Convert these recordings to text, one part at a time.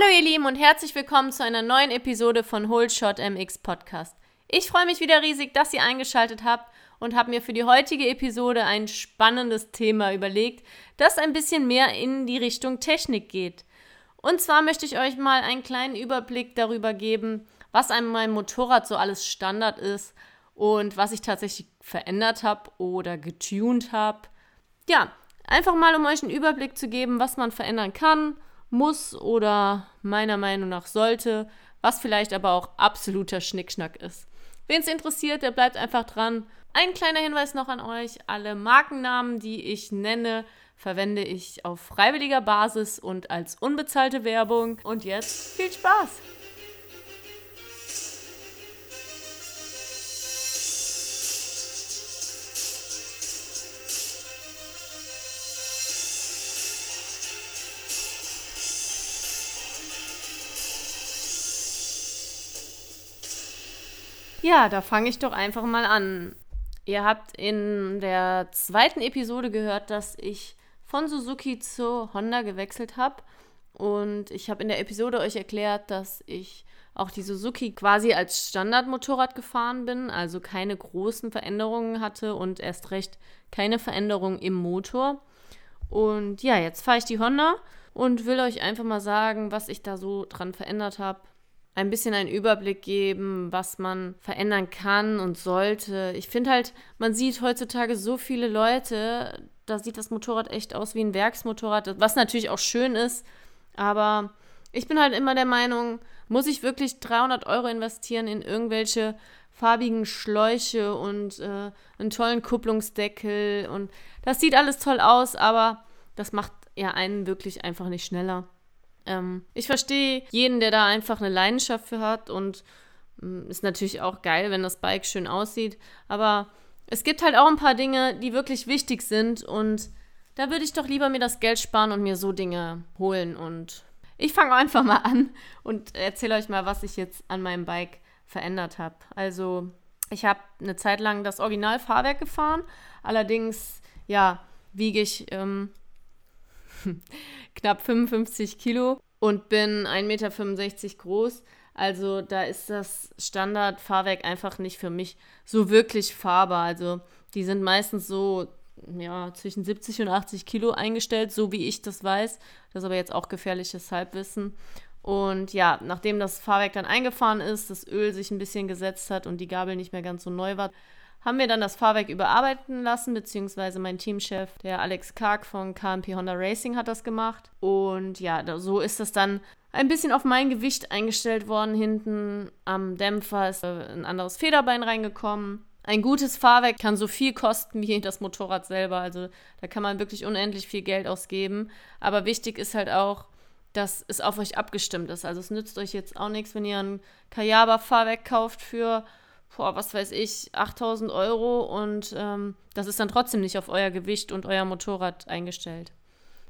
Hallo ihr Lieben und herzlich willkommen zu einer neuen Episode von Whole Shot MX Podcast. Ich freue mich wieder riesig, dass ihr eingeschaltet habt und habe mir für die heutige Episode ein spannendes Thema überlegt, das ein bisschen mehr in die Richtung Technik geht. Und zwar möchte ich euch mal einen kleinen Überblick darüber geben, was an meinem Motorrad so alles Standard ist und was ich tatsächlich verändert habe oder getuned habe. Ja, einfach mal um euch einen Überblick zu geben, was man verändern kann muss oder meiner Meinung nach sollte, was vielleicht aber auch absoluter Schnickschnack ist. Wen es interessiert, der bleibt einfach dran. Ein kleiner Hinweis noch an euch: Alle Markennamen, die ich nenne, verwende ich auf freiwilliger Basis und als unbezahlte Werbung. Und jetzt viel Spaß! Ja, da fange ich doch einfach mal an. Ihr habt in der zweiten Episode gehört, dass ich von Suzuki zu Honda gewechselt habe. Und ich habe in der Episode euch erklärt, dass ich auch die Suzuki quasi als Standardmotorrad gefahren bin, also keine großen Veränderungen hatte und erst recht keine Veränderung im Motor. Und ja, jetzt fahre ich die Honda und will euch einfach mal sagen, was ich da so dran verändert habe, ein bisschen einen Überblick geben, was man verändern kann und sollte. Ich finde halt, man sieht heutzutage so viele Leute, da sieht das Motorrad echt aus wie ein Werksmotorrad, was natürlich auch schön ist, aber ich bin halt immer der Meinung, muss ich wirklich 300 Euro investieren in irgendwelche farbigen Schläuche und äh, einen tollen Kupplungsdeckel und das sieht alles toll aus, aber das macht ja einen wirklich einfach nicht schneller. Ähm, ich verstehe jeden, der da einfach eine Leidenschaft für hat und ähm, ist natürlich auch geil, wenn das Bike schön aussieht. Aber es gibt halt auch ein paar Dinge, die wirklich wichtig sind und da würde ich doch lieber mir das Geld sparen und mir so Dinge holen. Und ich fange einfach mal an und erzähle euch mal, was ich jetzt an meinem Bike verändert habe. Also, ich habe eine Zeit lang das Originalfahrwerk gefahren. Allerdings, ja, wiege ich ähm, knapp 55 Kilo und bin 1,65 Meter groß. Also da ist das Standardfahrwerk einfach nicht für mich so wirklich fahrbar. Also die sind meistens so ja, zwischen 70 und 80 Kilo eingestellt, so wie ich das weiß. Das ist aber jetzt auch gefährliches Halbwissen. Und ja, nachdem das Fahrwerk dann eingefahren ist, das Öl sich ein bisschen gesetzt hat und die Gabel nicht mehr ganz so neu war, haben wir dann das Fahrwerk überarbeiten lassen, beziehungsweise mein Teamchef, der Alex Karg von KMP Honda Racing, hat das gemacht. Und ja, so ist das dann ein bisschen auf mein Gewicht eingestellt worden. Hinten am Dämpfer ist äh, ein anderes Federbein reingekommen. Ein gutes Fahrwerk kann so viel kosten wie das Motorrad selber. Also da kann man wirklich unendlich viel Geld ausgeben. Aber wichtig ist halt auch, dass es auf euch abgestimmt ist. Also es nützt euch jetzt auch nichts, wenn ihr ein Kayaba-Fahrwerk kauft für boah, was weiß ich, 8000 Euro und ähm, das ist dann trotzdem nicht auf euer Gewicht und euer Motorrad eingestellt.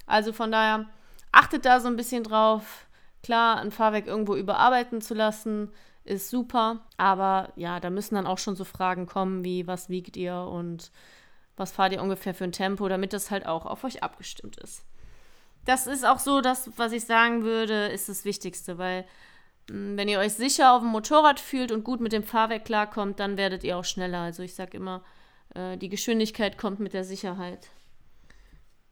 Also von daher achtet da so ein bisschen drauf. Klar, ein Fahrwerk irgendwo überarbeiten zu lassen, ist super, aber ja, da müssen dann auch schon so Fragen kommen wie, was wiegt ihr und was fahrt ihr ungefähr für ein Tempo, damit das halt auch auf euch abgestimmt ist. Das ist auch so das, was ich sagen würde, ist das Wichtigste, weil wenn ihr euch sicher auf dem Motorrad fühlt und gut mit dem Fahrwerk klarkommt, dann werdet ihr auch schneller. Also ich sage immer, äh, die Geschwindigkeit kommt mit der Sicherheit.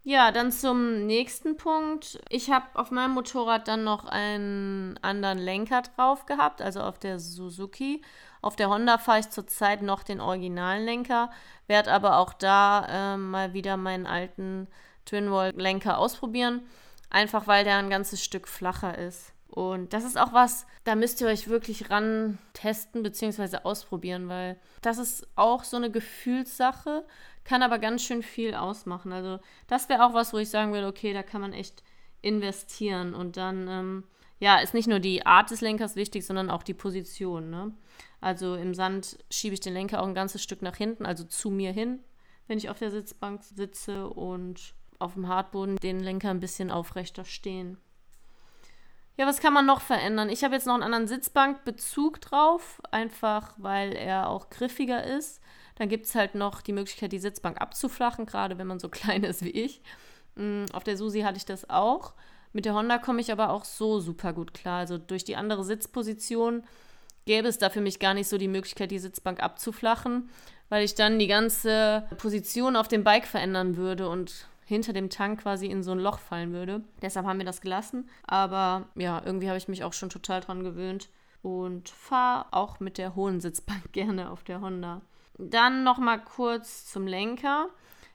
Ja, dann zum nächsten Punkt. Ich habe auf meinem Motorrad dann noch einen anderen Lenker drauf gehabt, also auf der Suzuki. Auf der Honda fahre ich zurzeit noch den originalen Lenker, werde aber auch da äh, mal wieder meinen alten Twinwall-Lenker ausprobieren, einfach weil der ein ganzes Stück flacher ist. Und das ist auch was, da müsst ihr euch wirklich ran testen bzw. ausprobieren, weil das ist auch so eine Gefühlssache, kann aber ganz schön viel ausmachen. Also das wäre auch was, wo ich sagen würde, okay, da kann man echt investieren und dann, ähm, ja, ist nicht nur die Art des Lenkers wichtig, sondern auch die Position. Ne? Also im Sand schiebe ich den Lenker auch ein ganzes Stück nach hinten, also zu mir hin, wenn ich auf der Sitzbank sitze und auf dem Hartboden den Lenker ein bisschen aufrechter stehen. Ja, was kann man noch verändern? Ich habe jetzt noch einen anderen Sitzbankbezug drauf, einfach weil er auch griffiger ist. Dann gibt es halt noch die Möglichkeit, die Sitzbank abzuflachen, gerade wenn man so klein ist wie ich. Mm, auf der Susi hatte ich das auch Mit der Honda komme ich aber auch so super gut klar. Also durch die andere Sitzposition gäbe es da für mich gar nicht so die Möglichkeit, die Sitzbank abzuflachen, weil ich dann die ganze Position auf dem Bike verändern würde und hinter dem Tank quasi in so ein Loch fallen würde. Deshalb haben wir das gelassen. Aber ja, irgendwie habe ich mich auch schon total dran gewöhnt und fahre auch mit der hohen Sitzbank gerne auf der Honda. Dann noch mal kurz zum Lenker.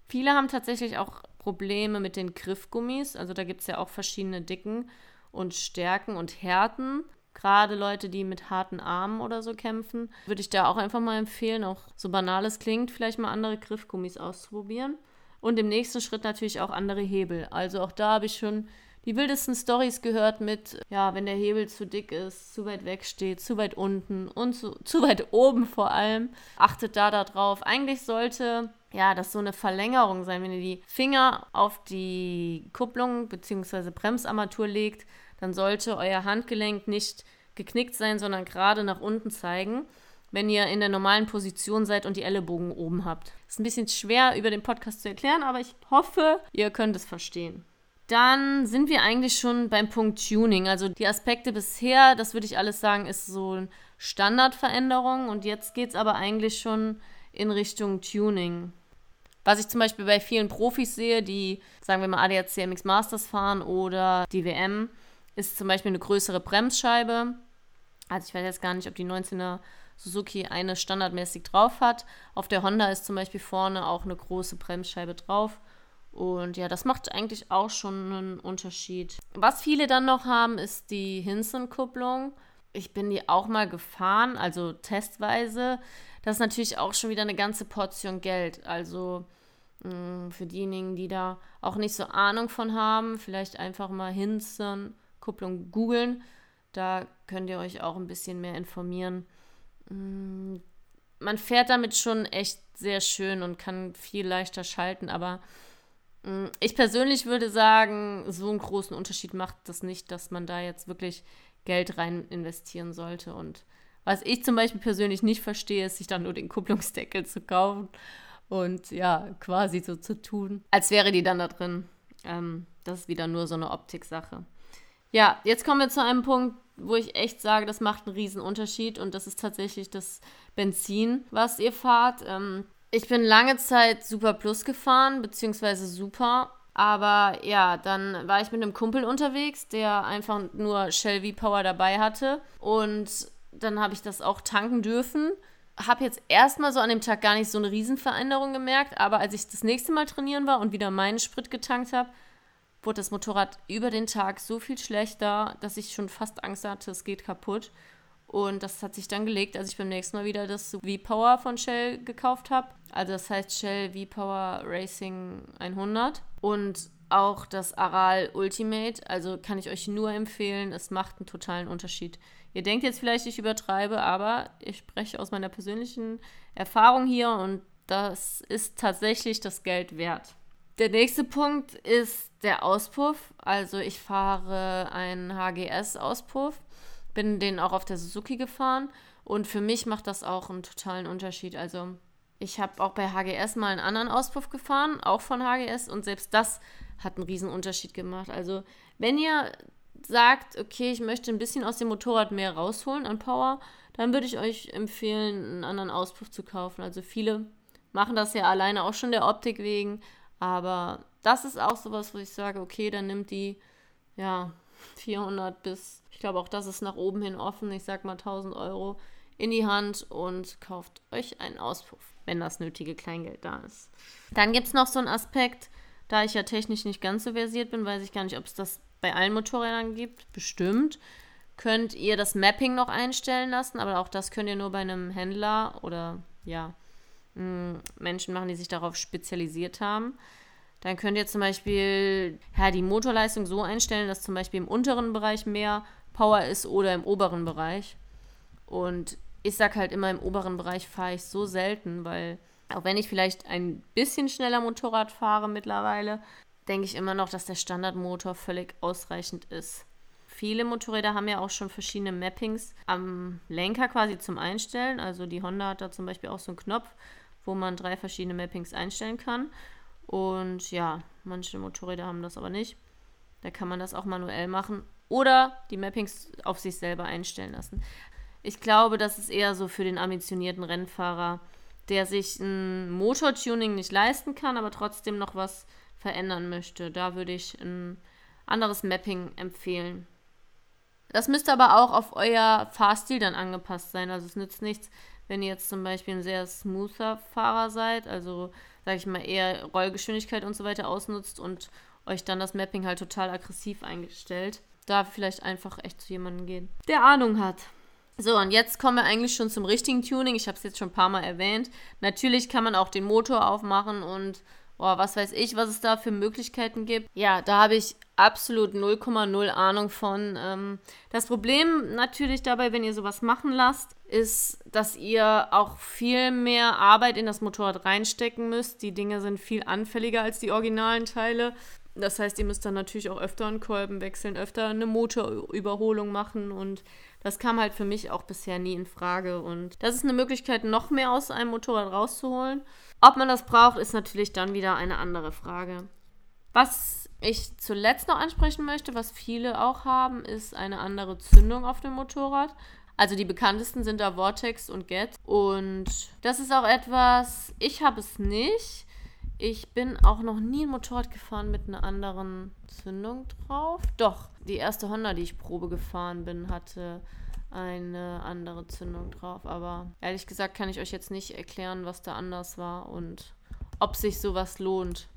Viele haben tatsächlich auch Probleme mit den Griffgummis. Also da gibt es ja auch verschiedene Dicken und Stärken und Härten. Gerade Leute, die mit harten Armen oder so kämpfen, würde ich da auch einfach mal empfehlen, auch so banal es klingt, vielleicht mal andere Griffgummis auszuprobieren. Und im nächsten Schritt natürlich auch andere Hebel. Also auch da habe ich schon die wildesten Stories gehört mit, ja, wenn der Hebel zu dick ist, zu weit weg steht, zu weit unten und zu, zu weit oben vor allem. Achtet da darauf. Eigentlich sollte ja, das so eine Verlängerung sein. Wenn ihr die Finger auf die Kupplung bzw. Bremsarmatur legt, dann sollte euer Handgelenk nicht geknickt sein, sondern gerade nach unten zeigen, wenn ihr in der normalen Position seid und die Ellenbogen oben habt. Ist ein bisschen schwer über den Podcast zu erklären, aber ich hoffe, ihr könnt es verstehen. Dann sind wir eigentlich schon beim Punkt Tuning. Also die Aspekte bisher, das würde ich alles sagen, ist so eine Standardveränderung. Und jetzt geht es aber eigentlich schon in Richtung Tuning. Was ich zum Beispiel bei vielen Profis sehe, die, sagen wir mal, ADAC MX Masters fahren oder die WM, ist zum Beispiel eine größere Bremsscheibe. Also ich weiß jetzt gar nicht, ob die 19er Suzuki eine standardmäßig drauf hat. Auf der Honda ist zum Beispiel vorne auch eine große Bremsscheibe drauf. Und ja, das macht eigentlich auch schon einen Unterschied. Was viele dann noch haben, ist die Hinson-Kupplung. Ich bin die auch mal gefahren, also testweise. Das ist natürlich auch schon wieder eine ganze Portion Geld. Also mh, mm, für diejenigen, die da auch nicht so Ahnung von haben, vielleicht einfach mal Hinson-Kupplung googeln. Da könnt ihr euch auch ein bisschen mehr informieren. Mm, man fährt damit schon echt sehr schön und kann viel leichter schalten, aber Mm, ich persönlich würde sagen, so einen großen Unterschied macht das nicht, dass man da jetzt wirklich Geld rein investieren sollte. Und was ich zum Beispiel persönlich nicht verstehe, ist, sich dann nur den Kupplungsdeckel zu kaufen und ja, quasi so zu tun, als wäre die dann da drin. Ähm, das ist wieder nur so eine Optiksache. Ja, jetzt kommen wir zu einem Punkt, wo ich echt sage, das macht einen riesen Unterschied und das ist tatsächlich das Benzin, was ihr fahrt. Ähm, ich bin lange Zeit Super Plus gefahren, beziehungsweise Super. Aber ja, dann war ich mit einem Kumpel unterwegs, der einfach nur Shell V-Power dabei hatte. Und dann habe ich das auch tanken dürfen. Habe jetzt erstmal so an dem Tag gar nicht so eine Riesenveränderung gemerkt, aber als ich das nächste Mal trainieren war und wieder meinen Sprit getankt habe, wurde das Motorrad über den Tag so viel schlechter, dass ich schon fast Angst hatte, es geht kaputt. Und das hat sich dann gelegt, als ich beim nächsten Mal wieder das V-Power von Shell gekauft habe. Also das heißt Shell V-Power Racing 100. Und auch das Aral Ultimate. Also kann ich euch nur empfehlen. Es macht einen totalen Unterschied. Ihr denkt jetzt vielleicht, ich übertreibe, aber ich spreche aus meiner persönlichen Erfahrung hier und das ist tatsächlich das Geld wert. Der nächste Punkt ist der Auspuff. Also ich fahre einen HGS-Auspuff bin den auch auf der Suzuki gefahren und für mich macht das auch einen totalen Unterschied. Also ich habe auch bei HGS mal einen anderen Auspuff gefahren, auch von HGS und selbst das hat einen riesen Unterschied gemacht. Also wenn ihr sagt, okay, ich möchte ein bisschen aus dem Motorrad mehr rausholen an Power, dann würde ich euch empfehlen, einen anderen Auspuff zu kaufen. Also viele machen das ja alleine auch schon der Optik wegen, aber das ist auch sowas, wo ich sage, okay, dann nimmt die ja 400 bis, ich glaube auch das ist nach oben hin offen, ich sag mal 1000 Euro in die Hand und kauft euch einen Auspuff, wenn das nötige Kleingeld da ist. Dann gibt es noch so einen Aspekt, da ich ja technisch nicht ganz so versiert bin, weiß ich gar nicht, ob es das bei allen Motorrädern gibt. Bestimmt. Könnt ihr das Mapping noch einstellen lassen, aber auch das könnt ihr nur bei einem Händler oder ja, Menschen machen, die sich darauf spezialisiert haben. Dann könnt ihr zum Beispiel ja, die Motorleistung so einstellen, dass zum Beispiel im unteren Bereich mehr Power ist oder im oberen Bereich. Und ich sag halt immer, im oberen Bereich fahre ich so selten, weil auch wenn ich vielleicht ein bisschen schneller Motorrad fahre mittlerweile, denke ich immer noch, dass der Standardmotor völlig ausreichend ist. Viele Motorräder haben ja auch schon verschiedene Mappings am Lenker quasi zum Einstellen. Also die Honda hat da zum Beispiel auch so einen Knopf, wo man drei verschiedene Mappings einstellen kann. Und ja, manche Motorräder haben das aber nicht. Da kann man das auch manuell machen oder die Mappings auf sich selber einstellen lassen. Ich glaube, das ist eher so für den ambitionierten Rennfahrer, der sich ein Motortuning nicht leisten kann, aber trotzdem noch was verändern möchte. Da würde ich ein anderes Mapping empfehlen. Das müsste aber auch auf euer Fahrstil dann angepasst sein. Also es nützt nichts, wenn ihr jetzt zum Beispiel ein sehr smoother Fahrer seid, also sage ich mal eher Rollgeschwindigkeit und so weiter ausnutzt und euch dann das Mapping halt total aggressiv eingestellt. Da vielleicht einfach echt zu jemandem gehen, der Ahnung hat. So, und jetzt kommen wir eigentlich schon zum richtigen Tuning. Ich habe es jetzt schon ein paar Mal erwähnt. Natürlich kann man auch den Motor aufmachen und oh, was weiß ich, was es da für Möglichkeiten gibt. Ja, da habe ich absolut 0,0 Ahnung von. Ähm, das Problem natürlich dabei, wenn ihr sowas machen lasst, ist, dass ihr auch viel mehr Arbeit in das Motorrad reinstecken müsst. Die Dinge sind viel anfälliger als die originalen Teile. Das heißt, ihr müsst dann natürlich auch öfter einen Kolben wechseln, öfter eine Motorüberholung machen und das kam halt für mich auch bisher nie in Frage. Und das ist eine Möglichkeit, noch mehr aus einem Motorrad rauszuholen. Ob man das braucht, ist natürlich dann wieder eine andere Frage. Was ich zuletzt noch ansprechen möchte, was viele auch haben, ist eine andere Zündung auf dem Motorrad. Also die bekanntesten sind da Vortex und Get. Und das ist auch etwas, ich habe es nicht. Ich bin auch noch nie ein Motorrad gefahren mit einer anderen Zündung drauf. Doch, die erste Honda, die ich Probe gefahren bin, hatte eine andere Zündung drauf. Aber ehrlich gesagt kann ich euch jetzt nicht erklären, was da anders war und ob sich sowas lohnt.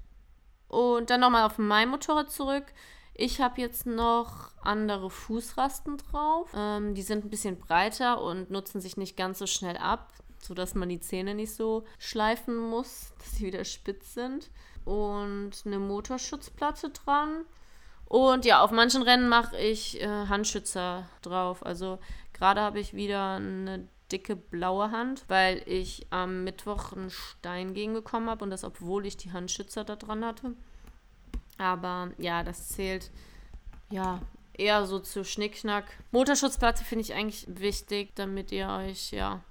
Und dann nochmal auf mein Motorrad zurück. Ich habe jetzt noch andere Fußrasten drauf. Ähm, die sind ein bisschen breiter und nutzen sich nicht ganz so schnell ab sodass man die Zähne nicht so schleifen muss, dass sie wieder spitz sind. Und eine Motorschutzplatte dran. Und ja, auf manchen Rennen mache ich äh, Handschützer drauf. Also gerade habe ich wieder eine dicke blaue Hand, weil ich am Mittwoch einen Stein gegenbekommen habe und das, obwohl ich die Handschützer da dran hatte. Aber ja, das zählt ja eher so zu Schnickschnack. Motorschutzplatte finde ich eigentlich wichtig, damit ihr euch ja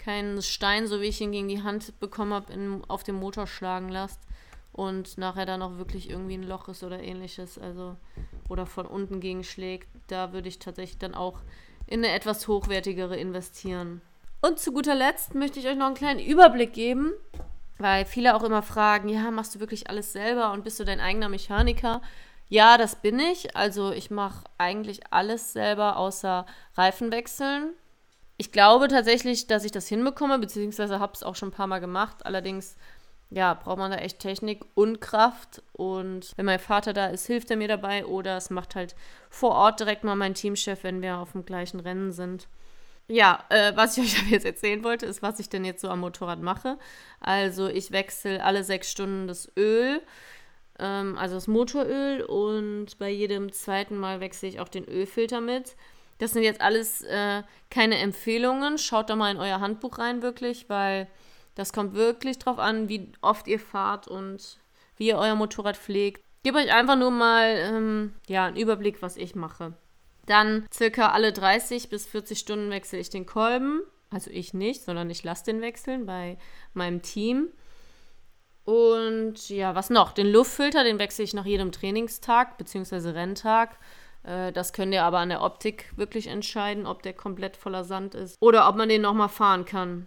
keinen Stein, so wie ich ihn gegen die Hand bekommen habe, auf dem Motor schlagen lasst und nachher dann auch wirklich irgendwie ein Loch ist oder ähnliches, also oder von unten gegenschlägt, da würde ich tatsächlich dann auch in eine etwas hochwertigere investieren. Und zu guter Letzt möchte ich euch noch einen kleinen Überblick geben, weil viele auch immer fragen, ja, machst du wirklich alles selber und bist du dein eigener Mechaniker? Ja, das bin ich. Also ich mache eigentlich alles selber außer Reifen wechseln. Ich glaube tatsächlich, dass ich das hinbekomme, beziehungsweise habe es auch schon ein paar Mal gemacht. Allerdings, ja, braucht man da echt Technik und Kraft. Und wenn mein Vater da ist, hilft er mir dabei. Oder es macht halt vor Ort direkt mal mein Teamchef, wenn wir auf dem gleichen Rennen sind. Ja, äh, was ich euch jetzt erzählen wollte, ist, was ich denn jetzt so am Motorrad mache. Also ich wechsle alle sechs Stunden das Öl, ähm, also das Motoröl und bei jedem zweiten Mal wechsle ich auch den Ölfilter mit. Das sind jetzt alles äh, keine Empfehlungen. Schaut da mal in euer Handbuch rein, wirklich, weil das kommt wirklich drauf an, wie oft ihr fahrt und wie ihr euer Motorrad pflegt. Gebe euch einfach nur mal ähm, ja, einen Überblick, was ich mache. Dann circa alle 30 bis 40 Stunden wechsle ich den Kolben. Also ich nicht, sondern ich lasse den wechseln bei meinem Team. Und ja, was noch? Den Luftfilter, den wechsle ich nach jedem Trainingstag bzw. Renntag. Äh, das könnt ihr aber an der Optik wirklich entscheiden, ob der komplett voller Sand ist oder ob man den nochmal fahren kann.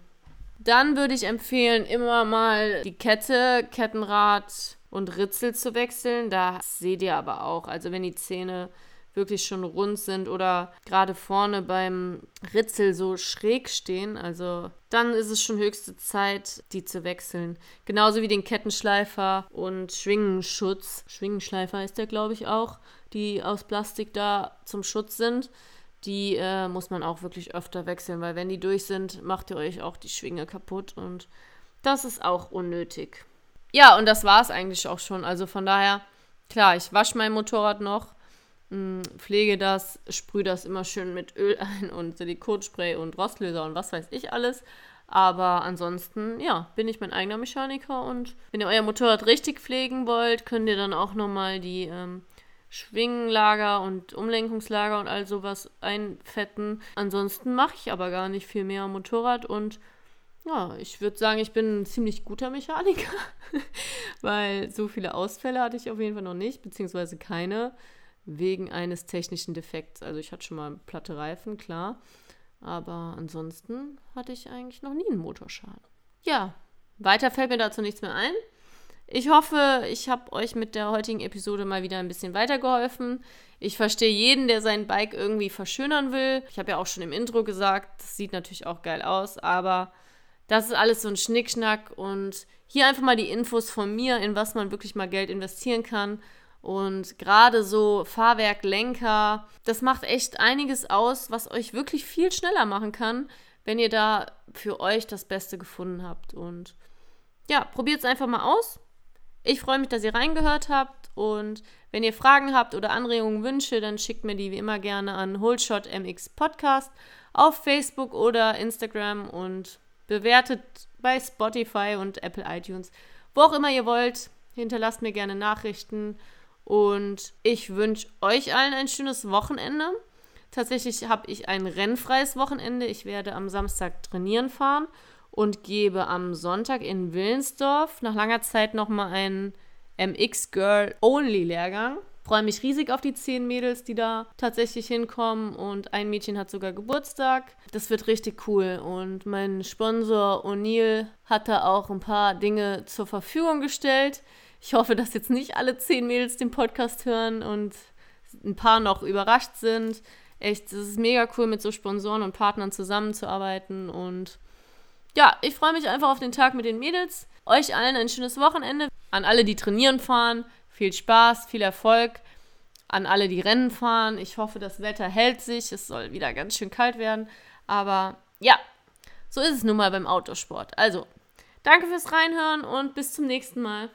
Dann würde ich empfehlen, immer mal die Kette, Kettenrad und Ritzel zu wechseln. Da seht ihr aber auch, also wenn die Zähne wirklich schon rund sind oder gerade vorne beim Ritzel so schräg stehen, also dann ist es schon höchste Zeit, die zu wechseln. Genauso wie den Kettenschleifer und Schwingenschutz. Schwingenschleifer ist der, glaube ich, auch die aus Plastik da zum Schutz sind, die äh, muss man auch wirklich öfter wechseln, weil wenn die durch sind, macht ihr euch auch die Schwinge kaputt und das ist auch unnötig. Ja, und das war es eigentlich auch schon. Also von daher, klar, ich wasche mein Motorrad noch, mh, hm, pflege das, sprühe das immer schön mit Öl ein und Silikonspray und Rostlöser und was weiß ich alles. Aber ansonsten, ja, bin ich mein eigener Mechaniker und wenn ihr euer Motorrad richtig pflegen wollt, könnt ihr dann auch nochmal die ähm, Schwingenlager und Umlenkungslager und all sowas einfetten. Ansonsten mache ich aber gar nicht viel mehr am Motorrad und ja, ich würde sagen, ich bin ein ziemlich guter Mechaniker, weil so viele Ausfälle hatte ich auf jeden Fall noch nicht, beziehungsweise keine. wegen eines technischen Defekts. Also ich hatte schon mal platte Reifen, klar. Aber ansonsten hatte ich eigentlich noch nie einen Motorschaden. Ja, weiter fällt mir dazu nichts mehr ein. Ich hoffe, ich habe euch mit der heutigen Episode mal wieder ein bisschen weitergeholfen. Ich verstehe jeden, der sein Bike irgendwie verschönern will. Ich habe ja auch schon im Intro gesagt, das sieht natürlich auch geil aus, aber das ist alles so ein Schnickschnack und hier einfach mal die Infos von mir, in was man wirklich mal Geld investieren kann. Und gerade so Fahrwerk, Lenker, das macht echt einiges aus, was euch wirklich viel schneller machen kann, wenn ihr da für euch das Beste gefunden habt. Und ja, probiert es einfach mal aus. Ich freue mich, dass ihr reingehört habt und wenn ihr Fragen habt oder Anregungen, Wünsche, dann schickt mir die wie immer gerne an HoldShotMX Podcast auf Facebook oder Instagram und bewertet bei Spotify und Apple iTunes. Wo auch immer ihr wollt, hinterlasst mir gerne Nachrichten und ich wünsche euch allen ein schönes Wochenende. Tatsächlich habe ich ein rennfreies Wochenende. Ich werde am Samstag trainieren fahren und gebe am Sonntag in Willensdorf nach langer Zeit nochmal einen MX Girl Only Lehrgang. Freue mich riesig auf die zehn Mädels, die da tatsächlich hinkommen und ein Mädchen hat sogar Geburtstag. Das wird richtig cool und mein Sponsor O'Neill hat da auch ein paar Dinge zur Verfügung gestellt. Ich hoffe, dass jetzt nicht alle zehn Mädels den Podcast hören und ein paar noch überrascht sind. Echt, es ist mega cool, mit so Sponsoren und Partnern zusammenzuarbeiten und ja, ich freue mich einfach auf den Tag mit den Mädels. Euch allen ein schönes Wochenende. An alle, die trainieren fahren, viel Spaß, viel Erfolg. An alle, die Rennen fahren. Ich hoffe, das Wetter hält sich. Es soll wieder ganz schön kalt werden. Aber ja, so ist es nun mal beim Autosport. Also, danke fürs Reinhören und bis zum nächsten Mal.